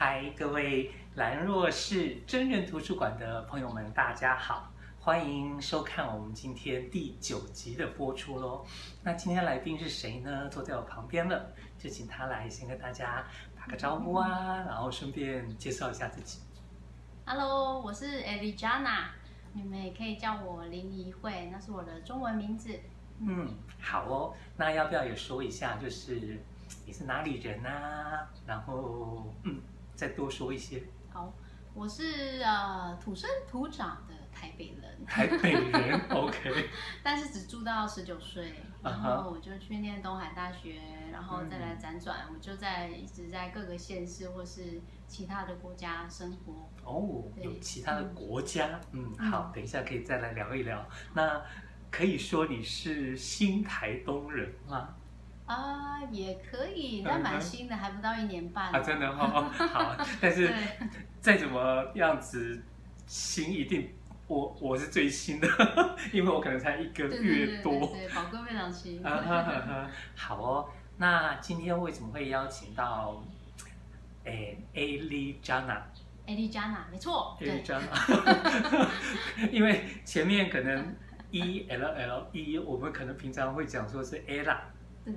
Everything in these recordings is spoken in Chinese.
嗨，各位兰若市真人图书馆的朋友们，大家好，欢迎收看我们今天第九集的播出喽。那今天来宾是谁呢？坐在我旁边了，就请他来先跟大家打个招呼啊，然后顺便介绍一下自己。Hello，我是 Elijana，你们也可以叫我林怡慧，那是我的中文名字。嗯，好哦，那要不要也说一下，就是你是哪里人啊？然后，嗯。再多说一些。好，我是呃土生土长的台北人。台北人，OK。但是只住到十九岁，然后我就去念东海大学，然后再来辗转，嗯、我就在一直在各个县市或是其他的国家生活。哦，有其他的国家，嗯，嗯，好，等一下可以再来聊一聊。那可以说你是新台东人吗？啊，也可以，但蛮新的，还不到一年半。啊，真的 哦，好，但是再怎么样子新，一定我我是最新的，因为我可能才一个月多。对，宝哥非常新。啊哈哈，好哦，那今天为什么会邀请到诶 Elijana？Elijana，没错，Elijana，因为前面可能 E L L E，我们可能平常会讲说是 Ella。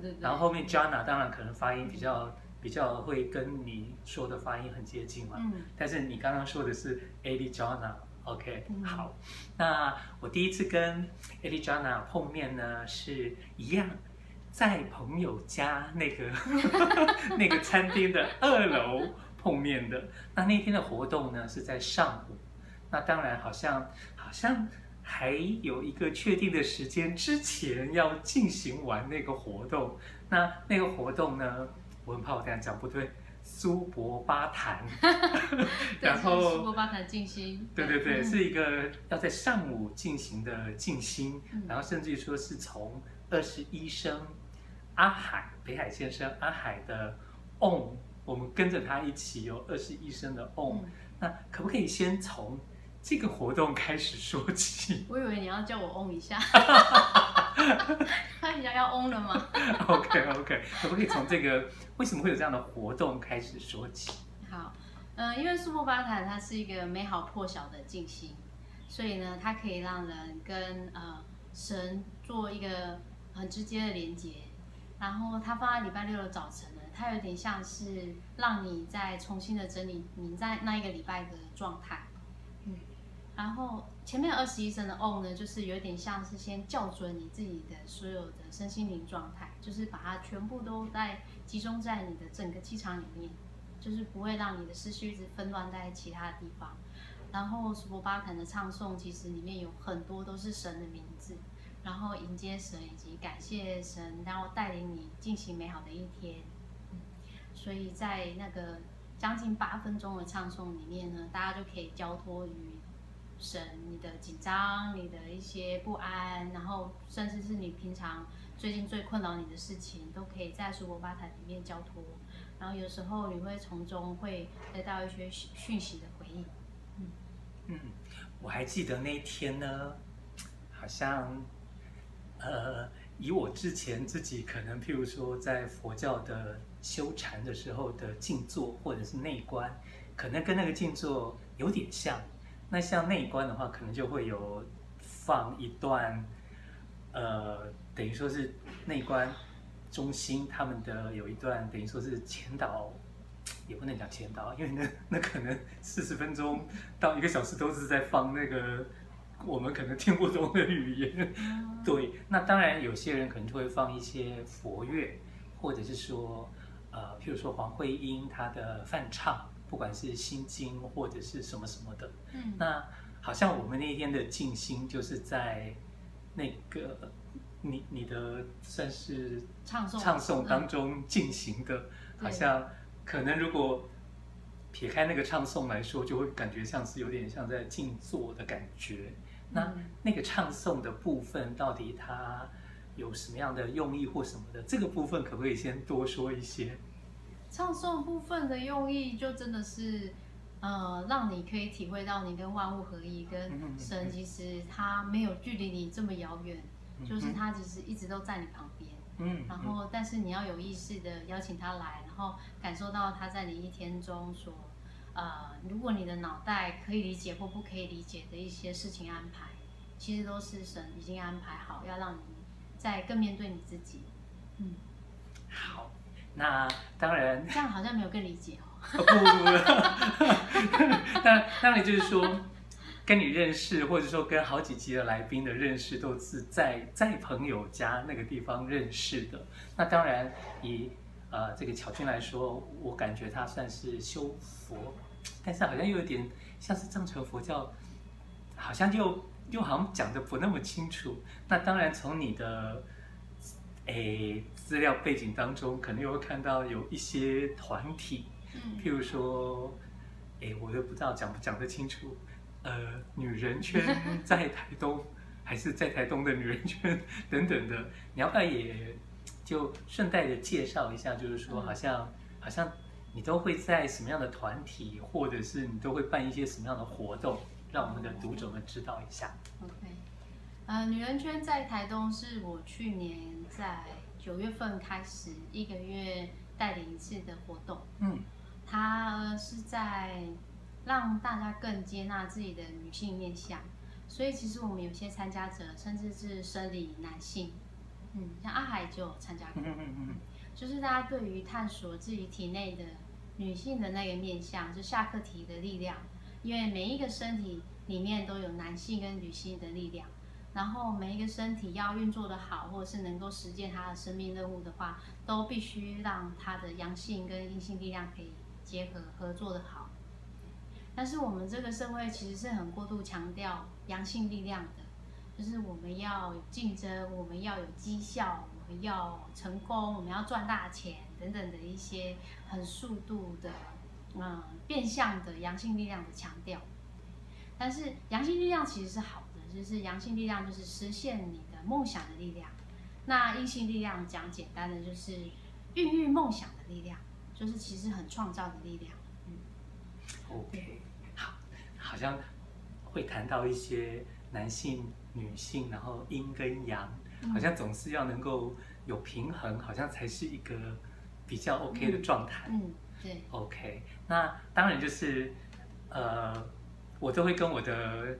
对对对，然后后面 Jana 当然可能发音比较比较会跟你说的发音很接近嘛，嗯，但是你刚刚说的是 Elijana，OK，嗯，好，那我第一次跟 Ali Jana 碰面呢，是一样在朋友家那个 那个餐厅的二楼碰面的，那那天的活动呢是在上午，那当然好像好像。还有一个确定的时间之前要进行完那个活动，那那个活动呢，我很怕我这样讲不对，苏博巴坛，然后苏博巴坛静心，对对对，是一个要在上午进行的静心，嗯、然后甚至于说是从二十一声阿海北海先生阿海的 Om，我们跟着他一起有二十一声的嗯、那可不可以先从？这个活动开始说起，我以为你要叫我嗡一下，看一下要嗡了吗？OK OK，可不可以从这个为什么会有这样的活动开始说起？好，嗯、呃，因为苏博巴坦它是一个美好破晓的静心，所以呢，它可以让人跟呃神做一个很直接的连接，然后它放在礼拜六的早晨呢，它有点像是让你再重新的整理你在那一个礼拜的状态。然后前面二十一声的 Om 呢，就是有点像是先校准你自己的所有的身心灵状态，就是把它全部都在集中在你的整个气场里面，就是不会让你的思绪一直纷乱在其他的地方。然后苏博巴肯的唱诵其实里面有很多都是神的名字，然后迎接神以及感谢神，然后带领你进行美好的一天。所以在那个将近八分钟的唱诵里面呢，大家就可以交托于。神，你的紧张，你的一些不安，然后甚至是你平常最近最困扰你的事情，都可以在书博巴坛里面交托。然后有时候你会从中会得到一些讯息的回应。嗯嗯，我还记得那一天呢，好像呃，以我之前自己可能譬如说在佛教的修禅的时候的静坐或者是内观，可能跟那个静坐有点像。那像内观的话，可能就会有放一段，呃，等于说是内观中心他们的有一段，等于说是前导，也不能讲前导，因为那那可能四十分钟到一个小时都是在放那个我们可能听不懂的语言。对，那当然有些人可能就会放一些佛乐，或者是说，呃，譬如说黄慧英她的梵唱。不管是心经或者是什么什么的，嗯，那好像我们那天的静心就是在那个你你的算是唱诵唱诵当中进行的，好像可能如果撇开那个唱诵来说，就会感觉像是有点像在静坐的感觉。那那个唱诵的部分到底它有什么样的用意或什么的？这个部分可不可以先多说一些？唱诵部分的用意就真的是，呃，让你可以体会到你跟万物合一，跟神其实他没有距离你这么遥远，就是他其实一直都在你旁边。嗯，然后但是你要有意识的邀请他来，然后感受到他在你一天中所呃，如果你的脑袋可以理解或不可以理解的一些事情安排，其实都是神已经安排好，要让你在更面对你自己。嗯，好，那当然，这样好像没有更理解哦。哦不不不，那 当然就是说，跟你认识，或者说跟好几集的来宾的认识，都是在在朋友家那个地方认识的。那当然以呃这个巧君来说，我感觉他算是修佛，但是好像又有点像是藏传佛教，好像又又好像讲的不那么清楚。那当然从你的诶资料背景当中，可能又会看到有一些团体。譬如说，哎，我都不知道讲不讲得清楚。呃，女人圈在台东，还是在台东的女人圈等等的，你要不要也就顺带的介绍一下？就是说，好像好像你都会在什么样的团体，或者是你都会办一些什么样的活动，让我们的读者们知道一下。OK，呃，女人圈在台东是我去年在九月份开始一个月带领一次的活动。嗯。它是在让大家更接纳自己的女性面相，所以其实我们有些参加者甚至是生理男性，嗯，像阿海就有参加过，嗯嗯嗯，就是大家对于探索自己体内的女性的那个面相，就下课题的力量，因为每一个身体里面都有男性跟女性的力量，然后每一个身体要运作的好，或者是能够实践他的生命任务的话，都必须让他的阳性跟阴性力量可以。结合合作的好，但是我们这个社会其实是很过度强调阳性力量的，就是我们要竞争，我们要有绩效，我们要成功，我们要赚大钱等等的一些很速度的，嗯，变相的阳性力量的强调。但是阳性力量其实是好的，就是阳性力量就是实现你的梦想的力量。那阴性力量讲简单的就是孕育梦想的力量。就是其实很创造的力量，嗯，OK，好，好像会谈到一些男性、女性，然后阴跟阳，好像总是要能够有平衡，好像才是一个比较 OK 的状态，嗯，嗯，对，OK，那当然就是，呃，我都会跟我的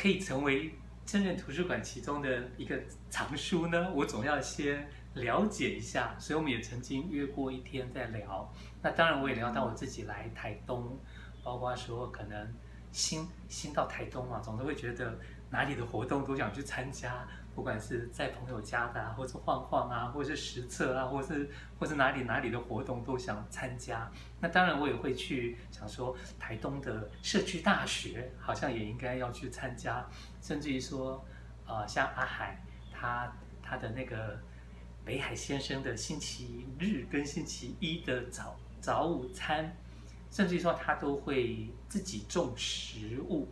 可以成为真人图书馆其中的一个藏书呢，我总要先。了解一下，所以我们也曾经约过一天在聊。那当然，我也聊到我自己来台东，包括说可能新新到台东嘛，总是会觉得哪里的活动都想去参加，不管是在朋友家的，或是晃晃啊，或者是实测啊，或是或是哪里哪里的活动都想参加。那当然，我也会去想说，台东的社区大学好像也应该要去参加，甚至于说，呃，像阿海他他的那个。北海先生的星期日跟星期一的早早午餐，甚至于说他都会自己种食物，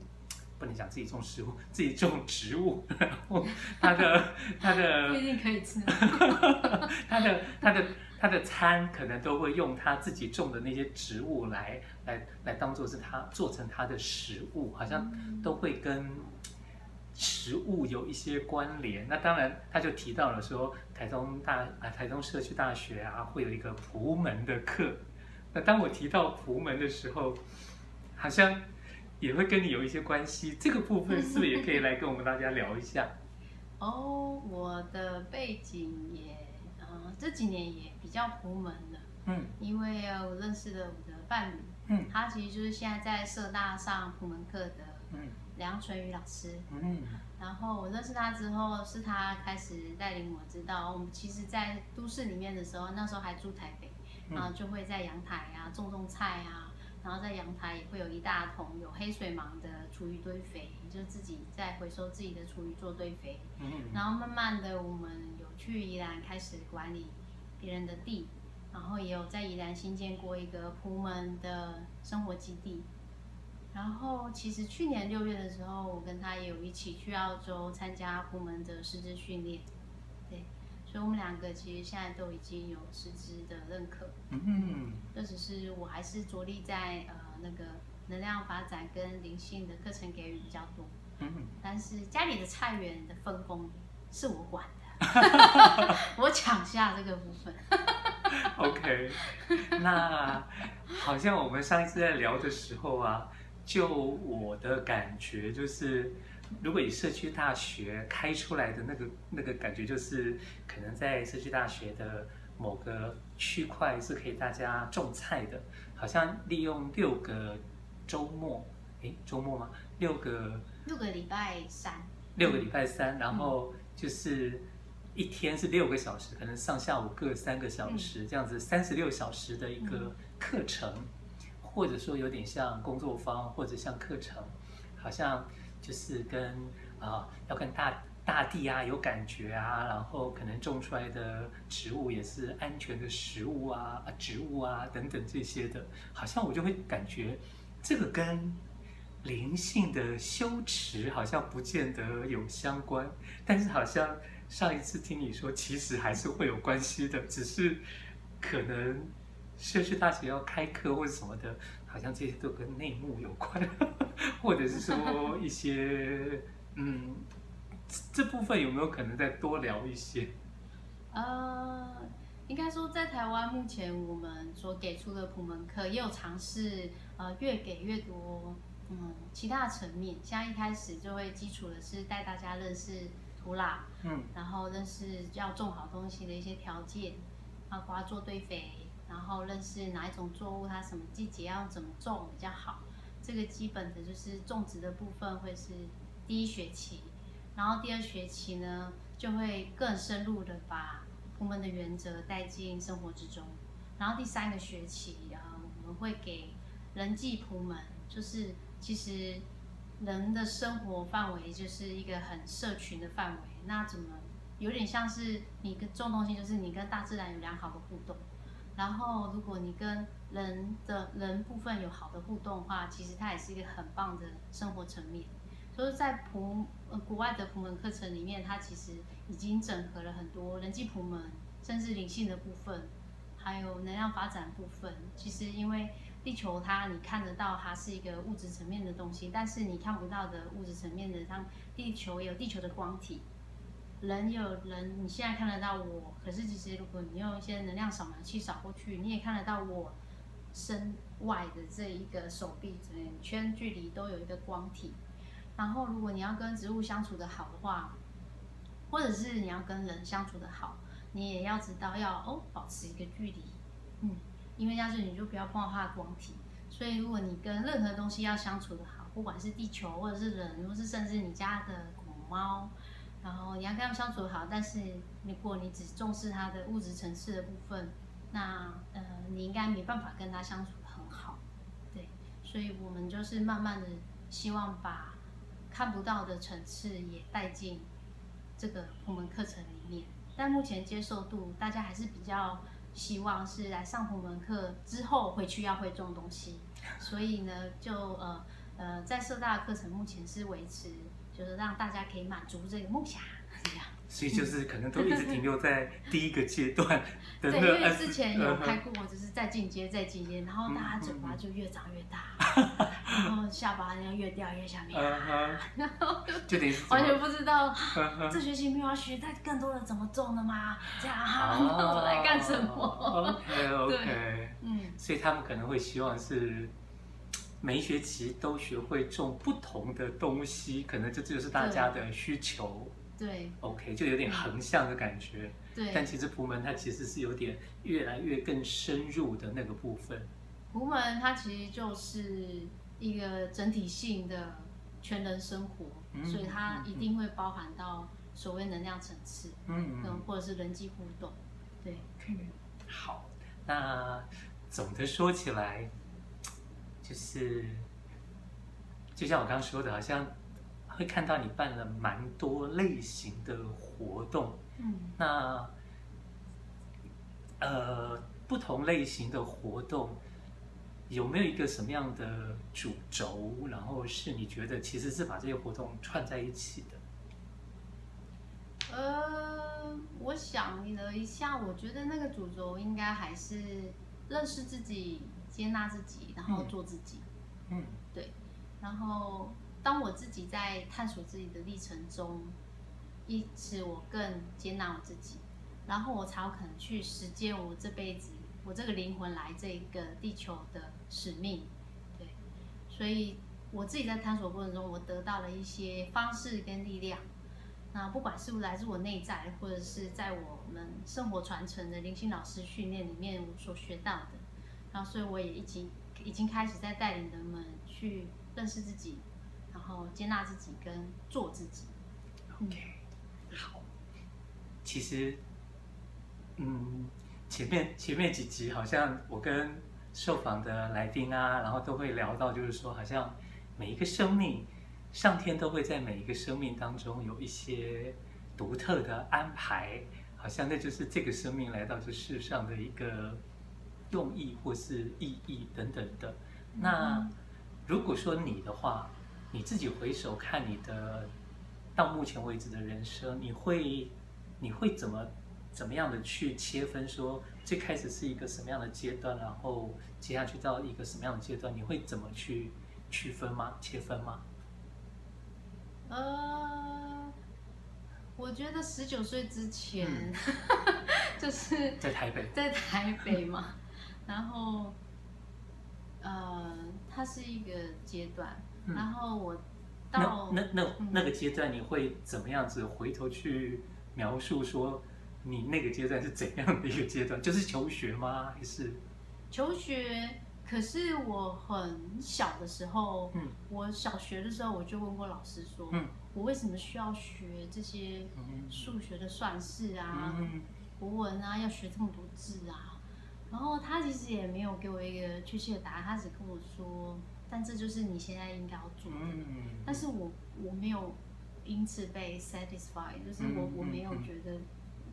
不能讲自己种食物，自己种植物。然后他的他的 不一定可以吃。他的他的他的餐可能都会用他自己种的那些植物来来来当做是他做成他的食物，好像都会跟。食物有一些关联，那当然他就提到了说，台中大啊，台中社区大学啊，会有一个朴门的课。那当我提到朴门的时候，好像也会跟你有一些关系。这个部分是不是也可以来跟我们大家聊一下？哦，我的背景也，呃，这几年也比较普门的。嗯，因为我认识了我的伴侣，嗯，他其实就是现在在社大上普门课的，嗯。梁纯宇老师，嗯，然后我认识他之后，是他开始带领我知道，我们其实，在都市里面的时候，那时候还住台北，然后就会在阳台啊种种菜啊，然后在阳台也会有一大桶有黑水芒的厨余堆肥，就自己在回收自己的厨余做堆肥，嗯，然后慢慢的我们有去宜兰开始管理别人的地，然后也有在宜兰新建过一个朴门的生活基地。然后，其实去年六月的时候，我跟他也有一起去澳洲参加朴门的师资训练，对，所以我们两个其实现在都已经有师资的认可。嗯嗯，这只是我还是着力在呃那个能量发展跟灵性的课程给予比较多。嗯嗯，但是家里的菜园的分工是我管的，我抢下这个部分。OK，那。好像我们上一次在聊的时候啊，就我的感觉就是，如果以社区大学开出来的那个那个感觉，就是可能在社区大学的某个区块是可以大家种菜的，好像利用六个周末，诶，周末吗？六个六个礼拜三，六个礼拜三，然后就是一天是六个小时，可能上下午各三个小时，这样子三十六小时的一个课程，或者说有点像工作坊，或者像课程，好像就是跟啊要跟大大地啊有感觉啊，然后可能种出来的植物也是安全的食物啊，植物啊等等这些的，好像我就会感觉这个跟。灵性的修持好像不见得有相关，但是好像上一次听你说，其实还是会有关系的，只是可能社区大学要开课或者什么的，好像这些都跟内幕有关，或者是说 一些嗯，这部分有没有可能再多聊一些？呃，应该说在台湾目前我们所给出的普门课也有尝试，呃，越给越多。嗯，其他的层面，像一开始就会基础的是带大家认识土壤，嗯，然后认识要种好东西的一些条件，包括做堆肥，然后认识哪一种作物它什么季节要怎么种比较好，这个基本的就是种植的部分会是第一学期，然后第二学期呢就会更深入的把普门的原则带进生活之中，然后第三个学期啊，我们会给人际普门，就是。其实，人的生活范围就是一个很社群的范围。那怎么有点像是你跟种东西，就是你跟大自然有良好的互动。然后，如果你跟人的人部分有好的互动的话，其实它也是一个很棒的生活层面。所以在普呃国外的普门课程里面，它其实已经整合了很多人际普门，甚至灵性的部分，还有能量发展部分。其实因为地球它你看得到，它是一个物质层面的东西，但是你看不到的物质层面的，像地球也有地球的光体，人有人，你现在看得到我，可是其实如果你用一些能量扫描器扫过去，你也看得到我身外的这一个手臂这一圈距离都有一个光体。然后如果你要跟植物相处得好的话，或者是你要跟人相处得好，你也要知道要哦保持一个距离，嗯。因为要是你就不要碰到它的光体，所以如果你跟任何东西要相处得好，不管是地球或者是人，或是甚至你家的狗猫，然后你要跟他们相处好，但是如果你只重视他的物质层次的部分，那呃你应该没办法跟他相处很好，对，所以我们就是慢慢的希望把看不到的层次也带进这个普门课程里面，但目前接受度大家还是比较。希望是来上普门课之后回去要会种东西，所以呢，就呃呃在社大的课程目前是维持，就是让大家可以满足这个梦想 这样。所以就是可能都一直停留在第一个阶段。对，因为之前有拍过，就是再进阶再进阶，然后大家嘴巴就越长越大，然后下巴要越掉越下面，然后就完全不知道这学期没有要学再更多的怎么种的吗？这样哈，我来干什么？OK OK，嗯，所以他们可能会希望是每一学期都学会种不同的东西，可能这就是大家的需求。对，OK，就有点横向的感觉。对，但其实普门它其实是有点越来越更深入的那个部分。普门它其实就是一个整体性的全人生活，嗯、所以它一定会包含到所谓能量层次，嗯嗯，或者是人际互动。对，嗯，好，那总的说起来，就是就像我刚刚说的，好像。会看到你办了蛮多类型的活动，嗯，那呃不同类型的活动有没有一个什么样的主轴？然后是你觉得其实是把这些活动串在一起的？呃，我想了一下，我觉得那个主轴应该还是认识自己、接纳自己，然后做自己。嗯，对，然后。当我自己在探索自己的历程中，因此我更接纳我自己，然后我才有可能去实践我这辈子我这个灵魂来这个地球的使命，对，所以我自己在探索过程中，我得到了一些方式跟力量。那不管是不是来自我内在，或者是在我们生活传承的灵性老师训练里面我所学到的，所以我也已经已经开始在带领人们去认识自己，然后接纳自己跟做自己。OK，好，其实，嗯。前面前面几集好像我跟受访的来宾啊，然后都会聊到，就是说好像每一个生命，上天都会在每一个生命当中有一些独特的安排，好像那就是这个生命来到这世上的一个用意或是意义等等的。那如果说你的话，你自己回首看你的到目前为止的人生，你会你会怎么？怎么样的去切分？说最开始是一个什么样的阶段，然后接下去到一个什么样的阶段，你会怎么去区分吗？切分吗？呃，我觉得十九岁之前，嗯、就是在台北，在台北嘛。然后，呃，它是一个阶段。嗯、然后我到那那那、个阶段，你会怎么样子回头去描述说？你那个阶段是怎样的一个阶段？就是求学吗？还是求学？可是我很小的时候，嗯，我小学的时候我就问过老师说，嗯，我为什么需要学这些数学的算式啊，嗯，国文啊，要学这么多字啊？然后他其实也没有给我一个确切的答案，他只跟我说，但这就是你现在应该要做的。嗯，但是我我没有因此被 satisfied，就是我我没有觉得。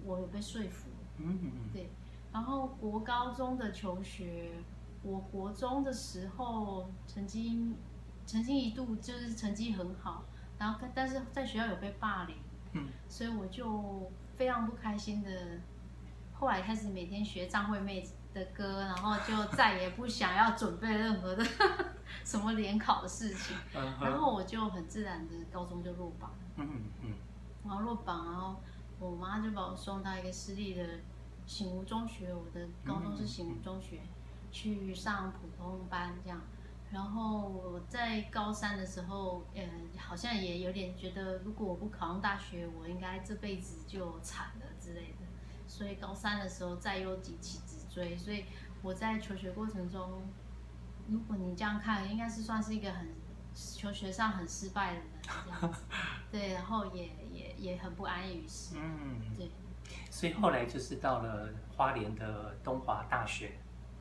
我有被说服，嗯嗯嗯，对，然后国高中的求学，我国中的时候曾经曾经一度就是成绩很好，然后但是在学校有被霸凌，嗯，所以我就非常不开心的，后来开始每天学张惠妹的歌，然后就再也不想要准备任何的 什么联考的事情，然后我就很自然的高中就落榜，嗯嗯嗯，然后落榜，然后。我妈就把我送到一个私立的醒吾中学，我的高中是醒吾中学，去上普通班这样。然后我在高三的时候，呃，好像也有点觉得，如果我不考上大学，我应该这辈子就惨了之类的。所以高三的时候再有几起直追。所以我在求学过程中，如果你这样看，应该是算是一个很求学上很失败的人这样子。对，然后也。也也很不安于世。嗯，对。所以后来就是到了花莲的东华大学。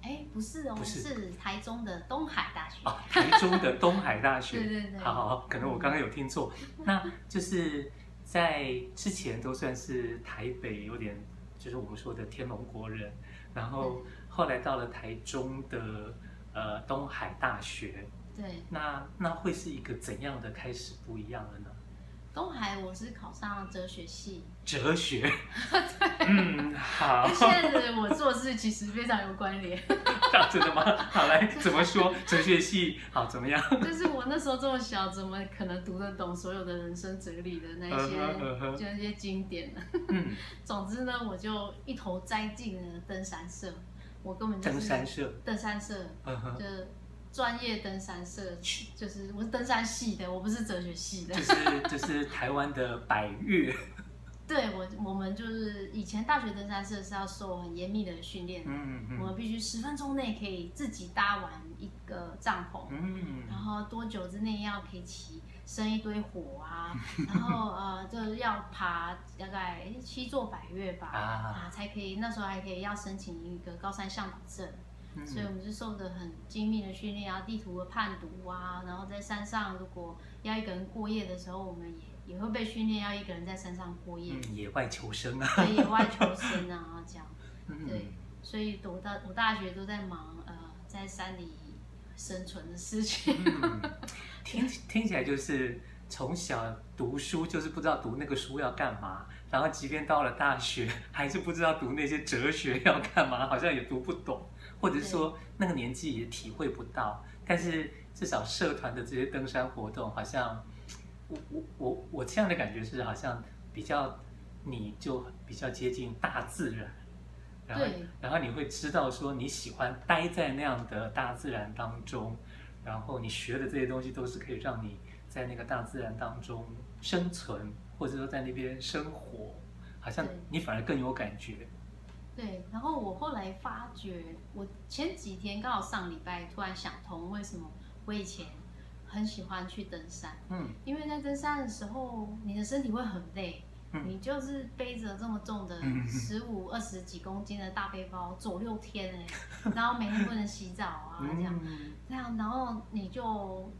哎，不是哦，不是，是台中的东海大学。哦，台中的东海大学。对对对。好好好，可能我刚刚有听错。那就是在之前都算是台北有点，就是我们说的天龙国人。然后后来到了台中的呃东海大学。对。那那会是一个怎样的开始不一样了呢？东海，我是考上哲学系。哲学，对，嗯，好。现在的我做事其实非常有关联。真的吗？好，来怎么说？哲学系好怎么样？就是我那时候这么小，怎么可能读得懂所有的人生哲理的那些，uh uh. 就那些经典呢？嗯。总之呢，我就一头栽进了登山社。我根本就是登山社。登山社，嗯哼，就。专业登山社就是我是登山系的，我不是哲学系的。就是就是台湾的百越。对，我我们就是以前大学登山社是要受很严密的训练的，嗯我们必须十分钟内可以自己搭完一个帐篷，嗯嗯，然后多久之内要可以起生一堆火啊，然后呃就要爬大概七座百岳吧，啊，啊才可以，那时候还可以要申请一个高山向导证。所以，我们是受的很精密的训练啊，地图的判读啊，然后在山上，如果要一个人过夜的时候，我们也也会被训练要一个人在山上过夜。嗯，野外求生啊。对，野外求生啊，这样。对，所以读大读大学都在忙呃，在山里生存的事情。嗯，听听起来就是从小读书就是不知道读那个书要干嘛，然后即便到了大学还是不知道读那些哲学要干嘛，好像也读不懂。或者是说那个年纪也体会不到，但是至少社团的这些登山活动，好像我我我我这样的感觉是好像比较你就比较接近大自然，然后然后你会知道说你喜欢待在那样的大自然当中，然后你学的这些东西都是可以让你在那个大自然当中生存，或者说在那边生活，好像你反而更有感觉。对，然后我后来发觉，我前几天刚好上礼拜突然想通，为什么我以前很喜欢去登山？嗯，因为在登山的时候，你的身体会很累，嗯、你就是背着这么重的十五、二十几公斤的大背包走六天哎，然后每天不能洗澡啊，这样这样，然后你就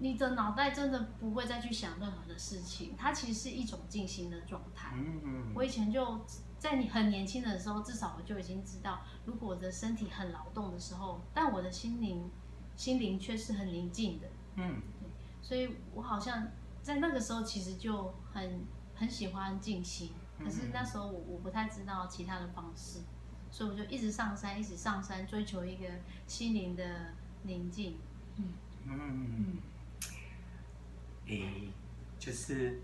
你的脑袋真的不会再去想任何的事情，它其实是一种静心的状态。嗯嗯，我以前就。在你很年轻的时候，至少我就已经知道，如果我的身体很劳动的时候，但我的心灵，心灵却是很宁静的。嗯，对，所以我好像在那个时候其实就很很喜欢静心，可是那时候我我不太知道其他的方式，所以我就一直上山，一直上山，追求一个心灵的宁静。嗯嗯嗯，诶，就是。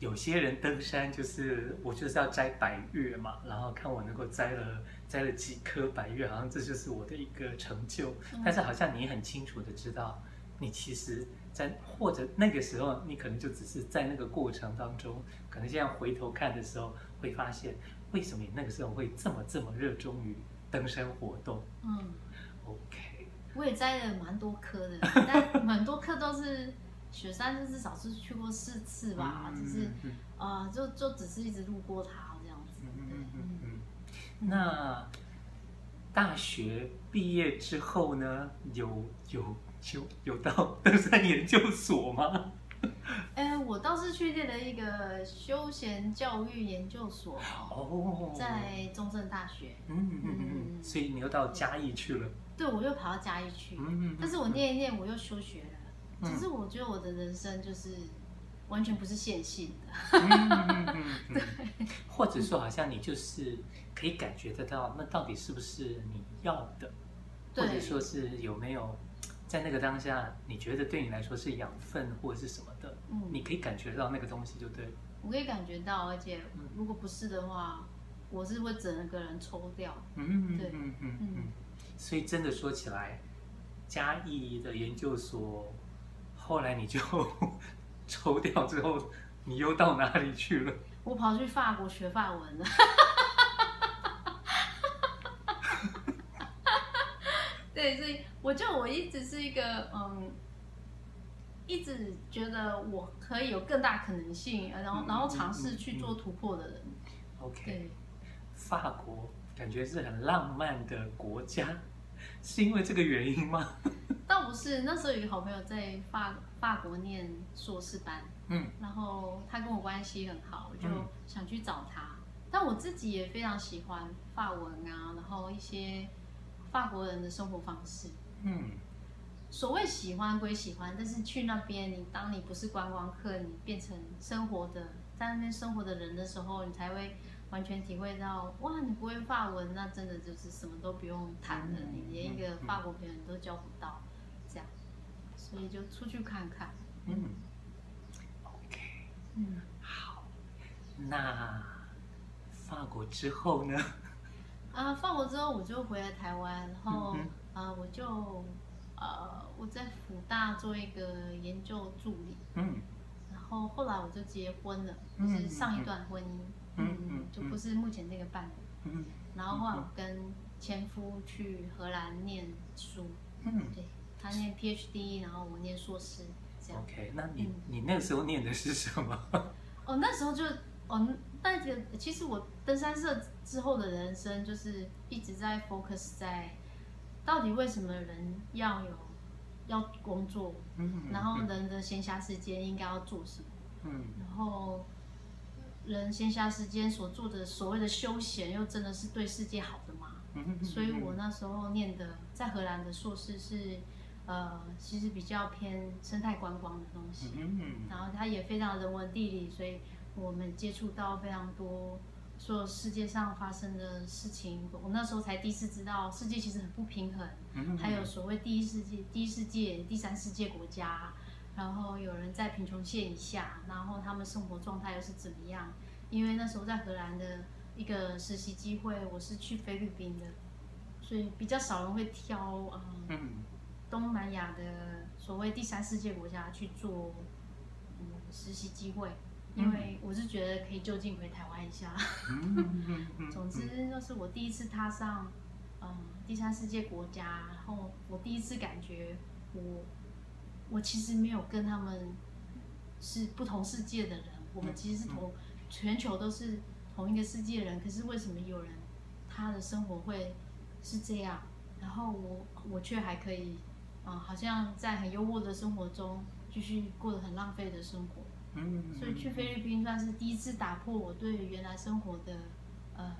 有些人登山就是我就是要摘白月嘛，然后看我能够摘了摘了几颗白月，好像这就是我的一个成就。但是好像你很清楚的知道，你其实在或者那个时候，你可能就只是在那个过程当中，可能现在回头看的时候，会发现为什么你那个时候会这么这么热衷于登山活动。嗯，OK，我也摘了蛮多颗的，但蛮多颗都是。雪山就至少是去过四次吧，嗯、只是啊、呃，就就只是一直路过它这样子。嗯嗯嗯嗯。那大学毕业之后呢？有有有有到登山研究所吗？哎，我倒是去念了一个休闲教育研究所哦，在中正大学。嗯嗯嗯嗯。所以你又到嘉义去了？对，我又跑到嘉义去。嗯嗯嗯。但是我念一念，我又休学了。其实我觉得我的人生就是完全不是线性的，嗯嗯嗯嗯、对，或者说好像你就是可以感觉得到，那到底是不是你要的，或者说是有没有在那个当下，你觉得对你来说是养分或者是什么的，嗯，你可以感觉到那个东西就对。我可以感觉到，而且如果不是的话，我是会整个人抽掉，嗯对，嗯嗯嗯，所以真的说起来，嘉义的研究所。后来你就 抽掉之后，你又到哪里去了？我跑去法国学法文了。对，所以我就我一直是一个嗯，一直觉得我可以有更大可能性，然后然后尝试去做突破的人。OK，对法国感觉是很浪漫的国家，是因为这个原因吗？倒不是，那时候有一个好朋友在法法国念硕士班，嗯，然后他跟我关系很好，我就想去找他。嗯、但我自己也非常喜欢法文啊，然后一些法国人的生活方式，嗯，所谓喜欢归喜欢，但是去那边，你当你不是观光客，你变成生活的在那边生活的人的时候，你才会完全体会到，哇，你不会法文，那真的就是什么都不用谈了，你连一个法国朋友你都交不到。这样所以就出去看看。嗯，OK，嗯，好。那法国之后呢？啊，法国之后我就回来台湾，然后、嗯、啊，我就呃，我在福大做一个研究助理。嗯。然后后来我就结婚了，就是上一段婚姻，嗯，嗯就不是目前这个伴侣。嗯。然后后来我跟前夫去荷兰念书。嗯。对。他念 PhD，然后我念硕士，这样。OK，那你、嗯、你那个时候念的是什么？哦，那时候就哦，那个其实我登山社之后的人生就是一直在 focus 在到底为什么人要有要工作，嗯，然后人的闲暇时间应该要做什么，嗯，然后人闲暇时间所做的所谓的休闲又真的是对世界好的吗？嗯，所以我那时候念的在荷兰的硕士是。呃，其实比较偏生态观光的东西，然后它也非常人文地理，所以我们接触到非常多说世界上发生的事情。我那时候才第一次知道世界其实很不平衡，还有所谓第一世界、第一世界、第三世界国家，然后有人在贫穷线以下，然后他们生活状态又是怎么样？因为那时候在荷兰的一个实习机会，我是去菲律宾的，所以比较少人会挑呃、嗯、东南亚的所谓第三世界国家去做嗯实习机会，因为我是觉得可以就近回台湾一下。总之就是我第一次踏上嗯第三世界国家，然后我第一次感觉我我其实没有跟他们是不同世界的人，我们其实是同全球都是。同一个世界的人，可是为什么有人他的生活会是这样？然后我我却还可以，啊、呃，好像在很优渥的生活中继续过得很浪费的生活。嗯，所以去菲律宾算是第一次打破我对原来生活的呃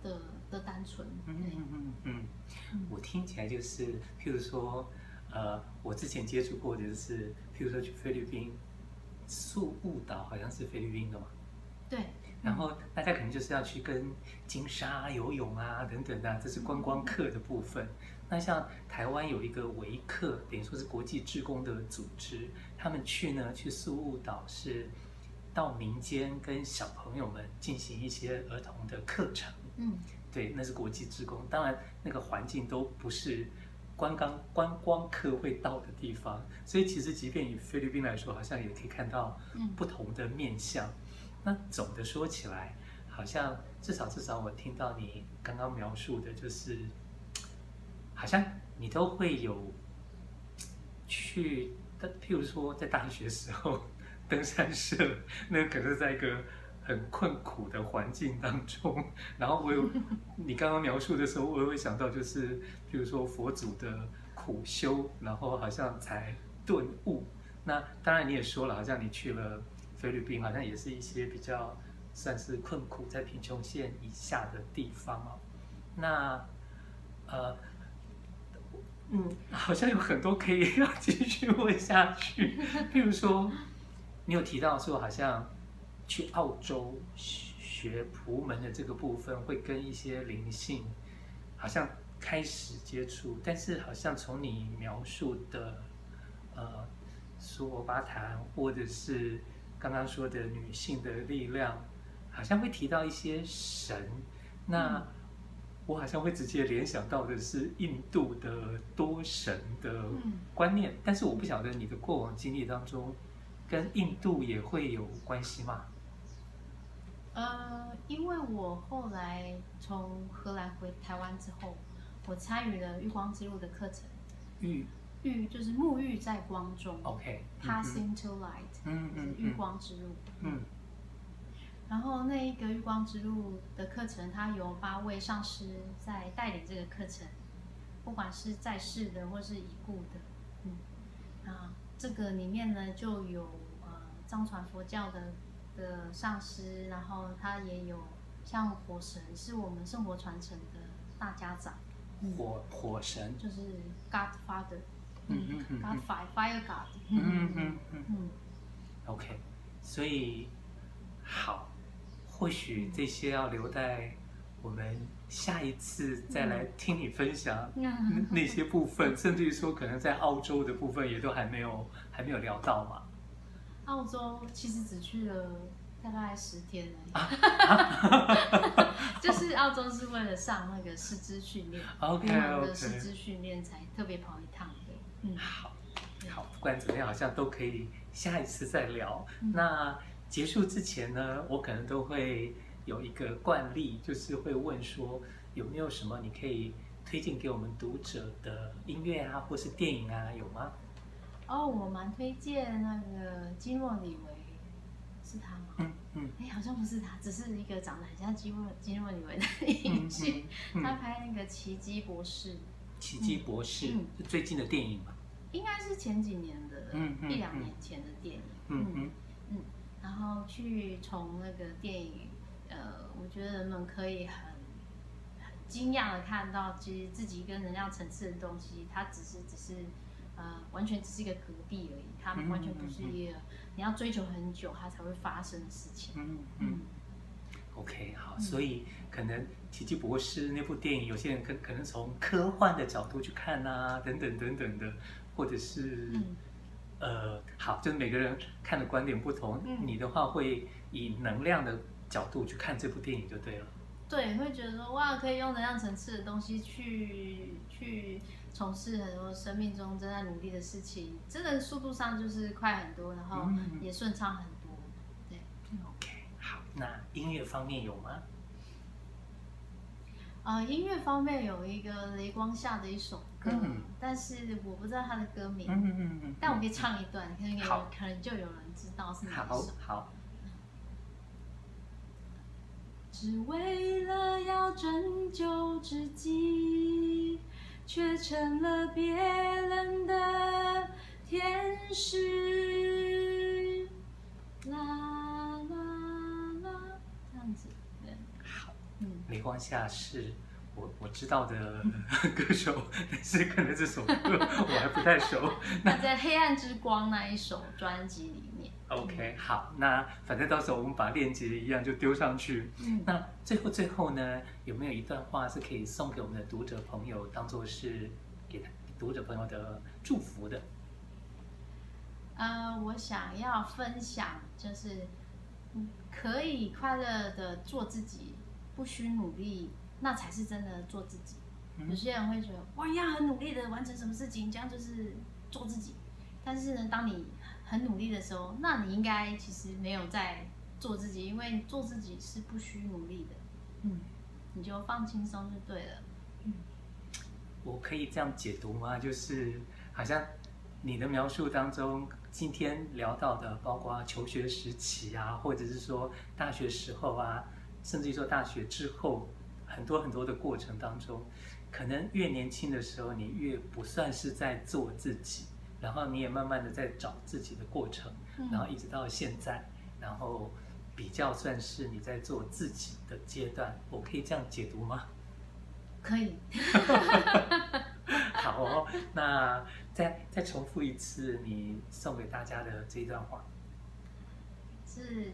的的单纯。嗯嗯嗯嗯，我听起来就是，譬如说，呃，我之前接触过的就是，譬如说去菲律宾，宿雾岛好像是菲律宾的嘛。对。然后大家可能就是要去跟金沙游泳啊等等的，这是观光客的部分。那像台湾有一个维客，等于说是国际志工的组织，他们去呢去宿雾岛是到民间跟小朋友们进行一些儿童的课程。嗯，对，那是国际志工。当然那个环境都不是观光观光客会到的地方，所以其实即便以菲律宾来说，好像也可以看到不同的面相。那总的说起来，好像至少至少我听到你刚刚描述的，就是好像你都会有去，譬如说在大学时候登山社，那可是在一个很困苦的环境当中。然后我有你刚刚描述的时候，我也会想到就是譬如说佛祖的苦修，然后好像才顿悟。那当然你也说了，好像你去了。菲律宾好像也是一些比较算是困苦，在贫穷线以下的地方哦。那呃，嗯，好像有很多可以 要继续问下去。譬如说，你有提到说，好像去澳洲学朴门的这个部分，会跟一些灵性好像开始接触，但是好像从你描述的呃，苏罗巴坦或者是。刚刚说的女性的力量，好像会提到一些神，那我好像会直接联想到的是印度的多神的观念，但是我不晓得你的过往经历当中，跟印度也会有关系吗？呃，因为我后来从荷兰回台湾之后，我参与了《浴光之路》的课程。嗯。浴就是沐浴在光中，OK，pass into light，嗯嗯，浴光之路，嗯。然后那一个浴光之路的课程，它有八位上师在带领这个课程，不管是在世的或是已故的，嗯，啊，这个里面呢就有呃藏传佛教的的上师，然后他也有像火神，是我们圣火传承的大家长，火火神就是 Godfather。嗯嗯 God fire fire God。嗯嗯嗯嗯。OK，所以好，或许这些要留待我们下一次再来听你分享那些部分，甚至于说可能在澳洲的部分也都还没有还没有聊到嘛。澳洲其实只去了大概十天而已，就是澳洲是为了上那个师资训练，OK OK，的师资训练才特别跑一趟的。嗯，好，好，不管怎么样，好像都可以下一次再聊。嗯、那结束之前呢，我可能都会有一个惯例，就是会问说有没有什么你可以推荐给我们读者的音乐啊，或是电影啊，有吗？哦，我蛮推荐那个基诺里维，是他吗？嗯嗯，哎、嗯，好像不是他，只是一个长得很像基诺基诺里维的影星，嗯嗯嗯、他拍那个《奇迹博士》。奇迹博士、嗯、是最近的电影吧？应该是前几年的，一两年前的电影。嗯嗯嗯。然后去从那个电影，呃，我觉得人们可以很很惊讶的看到，其实自己跟人家层次的东西，它只是只是呃，完全只是一个隔壁而已，它完全不是一个你要追求很久它才会发生的事情。嗯嗯。嗯 OK，好，所以可能。奇迹博士那部电影，有些人可可能从科幻的角度去看啊，等等等等的，或者是，嗯、呃，好，就是每个人看的观点不同。嗯、你的话会以能量的角度去看这部电影就对了。对，会觉得说哇，可以用能量层次的东西去去从事很多生命中正在努力的事情，真的速度上就是快很多，然后也顺畅很多。嗯、对，OK，好，那音乐方面有吗？呃，音乐方面有一个雷光下的一首歌，嗯、但是我不知道它的歌名，嗯嗯嗯，但我可以唱一段，可能有可能就有人知道是哪一首。好。好只为了要拯救自己，却成了别人的天使。啦啦啦，这样子，对。好，嗯，雷光下是我我知道的 歌手，但是可能这首歌我还不太熟。那在《黑暗之光》那一首专辑里。OK，好，那反正到时候我们把链接一样就丢上去。嗯，那最后最后呢，有没有一段话是可以送给我们的读者朋友，当做是给读者朋友的祝福的？呃，我想要分享，就是可以快乐的做自己，不需努力，那才是真的做自己。嗯、有些人会觉得，哇，要很努力的完成什么事情，这样就是做自己。但是呢，当你很努力的时候，那你应该其实没有在做自己，因为做自己是不需努力的。嗯，你就放轻松就对了。嗯，我可以这样解读吗？就是好像你的描述当中，今天聊到的，包括求学时期啊，或者是说大学时候啊，甚至于说大学之后，很多很多的过程当中，可能越年轻的时候，你越不算是在做自己。然后你也慢慢的在找自己的过程，然后一直到现在，然后比较算是你在做自己的阶段，我可以这样解读吗？可以。好哦，那再再重复一次你送给大家的这一段话，是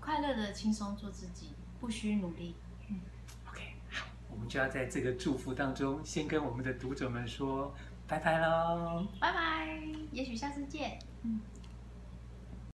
快乐的轻松做自己，不需努力。嗯，OK，好，我们就要在这个祝福当中，先跟我们的读者们说。拜拜喽！拜拜，也许下次见。嗯。